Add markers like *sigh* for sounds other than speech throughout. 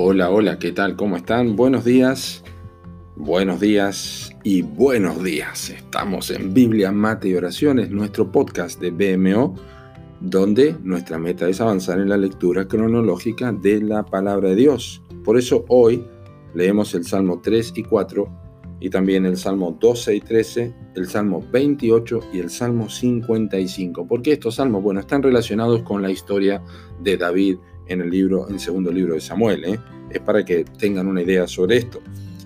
Hola, hola, ¿qué tal? ¿Cómo están? Buenos días, buenos días y buenos días. Estamos en Biblia, Mate y Oraciones, nuestro podcast de BMO, donde nuestra meta es avanzar en la lectura cronológica de la palabra de Dios. Por eso hoy leemos el Salmo 3 y 4 y también el Salmo 12 y 13, el Salmo 28 y el Salmo 55. ¿Por qué estos salmos? Bueno, están relacionados con la historia de David en el libro, en segundo libro de Samuel. ¿eh? Es para que tengan una idea sobre esto.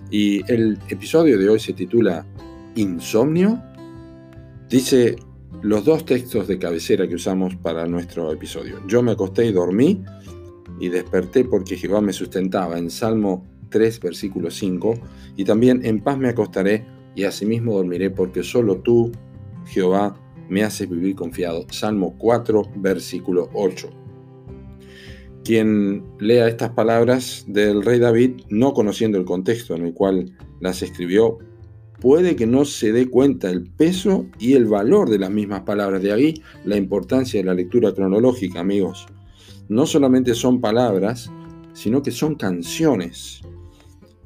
Y el episodio de hoy se titula Insomnio. Dice los dos textos de cabecera que usamos para nuestro episodio. Yo me acosté y dormí y desperté porque Jehová me sustentaba en Salmo 3, versículo 5, y también en paz me acostaré y asimismo dormiré porque solo tú, Jehová, me haces vivir confiado. Salmo 4, versículo 8. Quien lea estas palabras del rey David, no conociendo el contexto en el cual las escribió, puede que no se dé cuenta el peso y el valor de las mismas palabras. De ahí la importancia de la lectura cronológica, amigos. No solamente son palabras, sino que son canciones.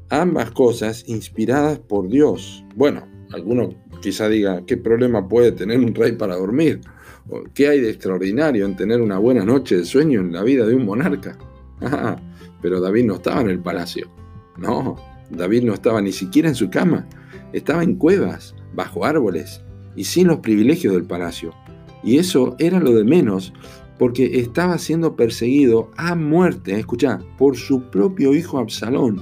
Ambas cosas inspiradas por Dios. Bueno, alguno quizá diga, ¿qué problema puede tener un rey para dormir? ¿Qué hay de extraordinario en tener una buena noche de sueño en la vida de un monarca? *laughs* Ah, pero David no estaba en el palacio. No, David no estaba ni siquiera en su cama. Estaba en cuevas, bajo árboles y sin los privilegios del palacio. Y eso era lo de menos, porque estaba siendo perseguido a muerte, escucha, por su propio hijo Absalón.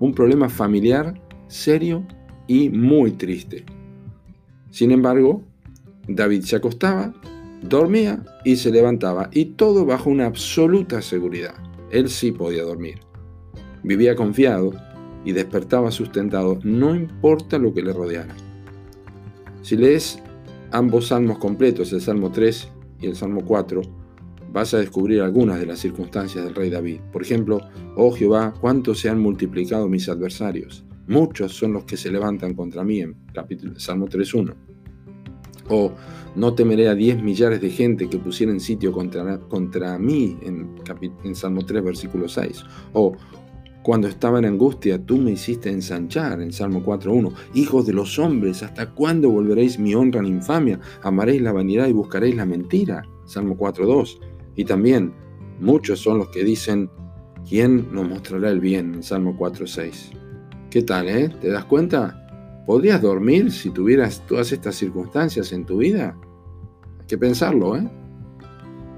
Un problema familiar serio y muy triste. Sin embargo, David se acostaba Dormía y se levantaba, y todo bajo una absoluta seguridad. Él sí podía dormir. Vivía confiado y despertaba sustentado, no importa lo que le rodeara. Si lees ambos salmos completos, el Salmo 3 y el Salmo 4, vas a descubrir algunas de las circunstancias del rey David. Por ejemplo, oh Jehová, cuánto se han multiplicado mis adversarios. Muchos son los que se levantan contra mí en capítulo, Salmo 3.1. O no temeré a diez millares de gente que pusieran sitio contra, contra mí en, en Salmo 3, versículo 6. O cuando estaba en angustia, tú me hiciste ensanchar en Salmo 4.1. Hijos de los hombres, ¿hasta cuándo volveréis mi honra en infamia? Amaréis la vanidad y buscaréis la mentira. Salmo 4.2. Y también, muchos son los que dicen, ¿quién nos mostrará el bien? En Salmo 4.6. ¿Qué tal, eh? ¿Te das cuenta? ¿Podrías dormir si tuvieras todas estas circunstancias en tu vida? Hay que pensarlo, ¿eh?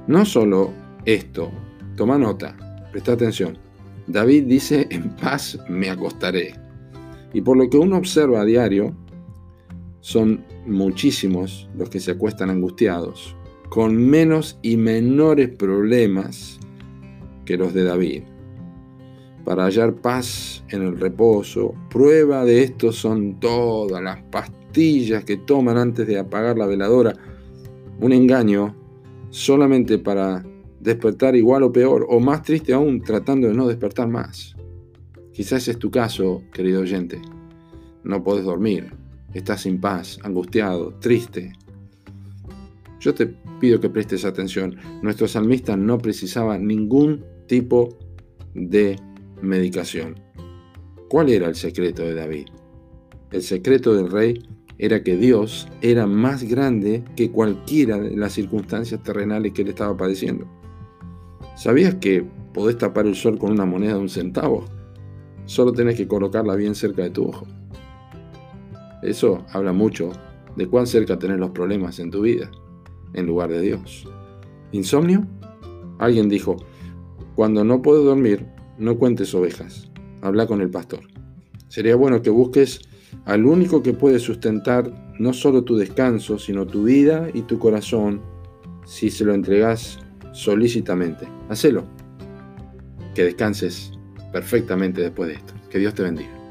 No solo esto, toma nota, presta atención. David dice, en paz me acostaré. Y por lo que uno observa a diario, son muchísimos los que se acuestan angustiados, con menos y menores problemas que los de David para hallar paz en el reposo. Prueba de esto son todas las pastillas que toman antes de apagar la veladora. Un engaño solamente para despertar igual o peor, o más triste aún, tratando de no despertar más. Quizás es tu caso, querido oyente. No puedes dormir, estás sin paz, angustiado, triste. Yo te pido que prestes atención. Nuestro salmista no precisaba ningún tipo de medicación. ¿Cuál era el secreto de David? El secreto del rey era que Dios era más grande que cualquiera de las circunstancias terrenales que él estaba padeciendo. ¿Sabías que podés tapar el sol con una moneda de un centavo? Solo tenés que colocarla bien cerca de tu ojo. Eso habla mucho de cuán cerca tenés los problemas en tu vida, en lugar de Dios. ¿Insomnio? Alguien dijo, cuando no puedo dormir, no cuentes ovejas, habla con el pastor. Sería bueno que busques al único que puede sustentar no solo tu descanso, sino tu vida y tu corazón si se lo entregas solícitamente. Hacelo. Que descanses perfectamente después de esto. Que Dios te bendiga.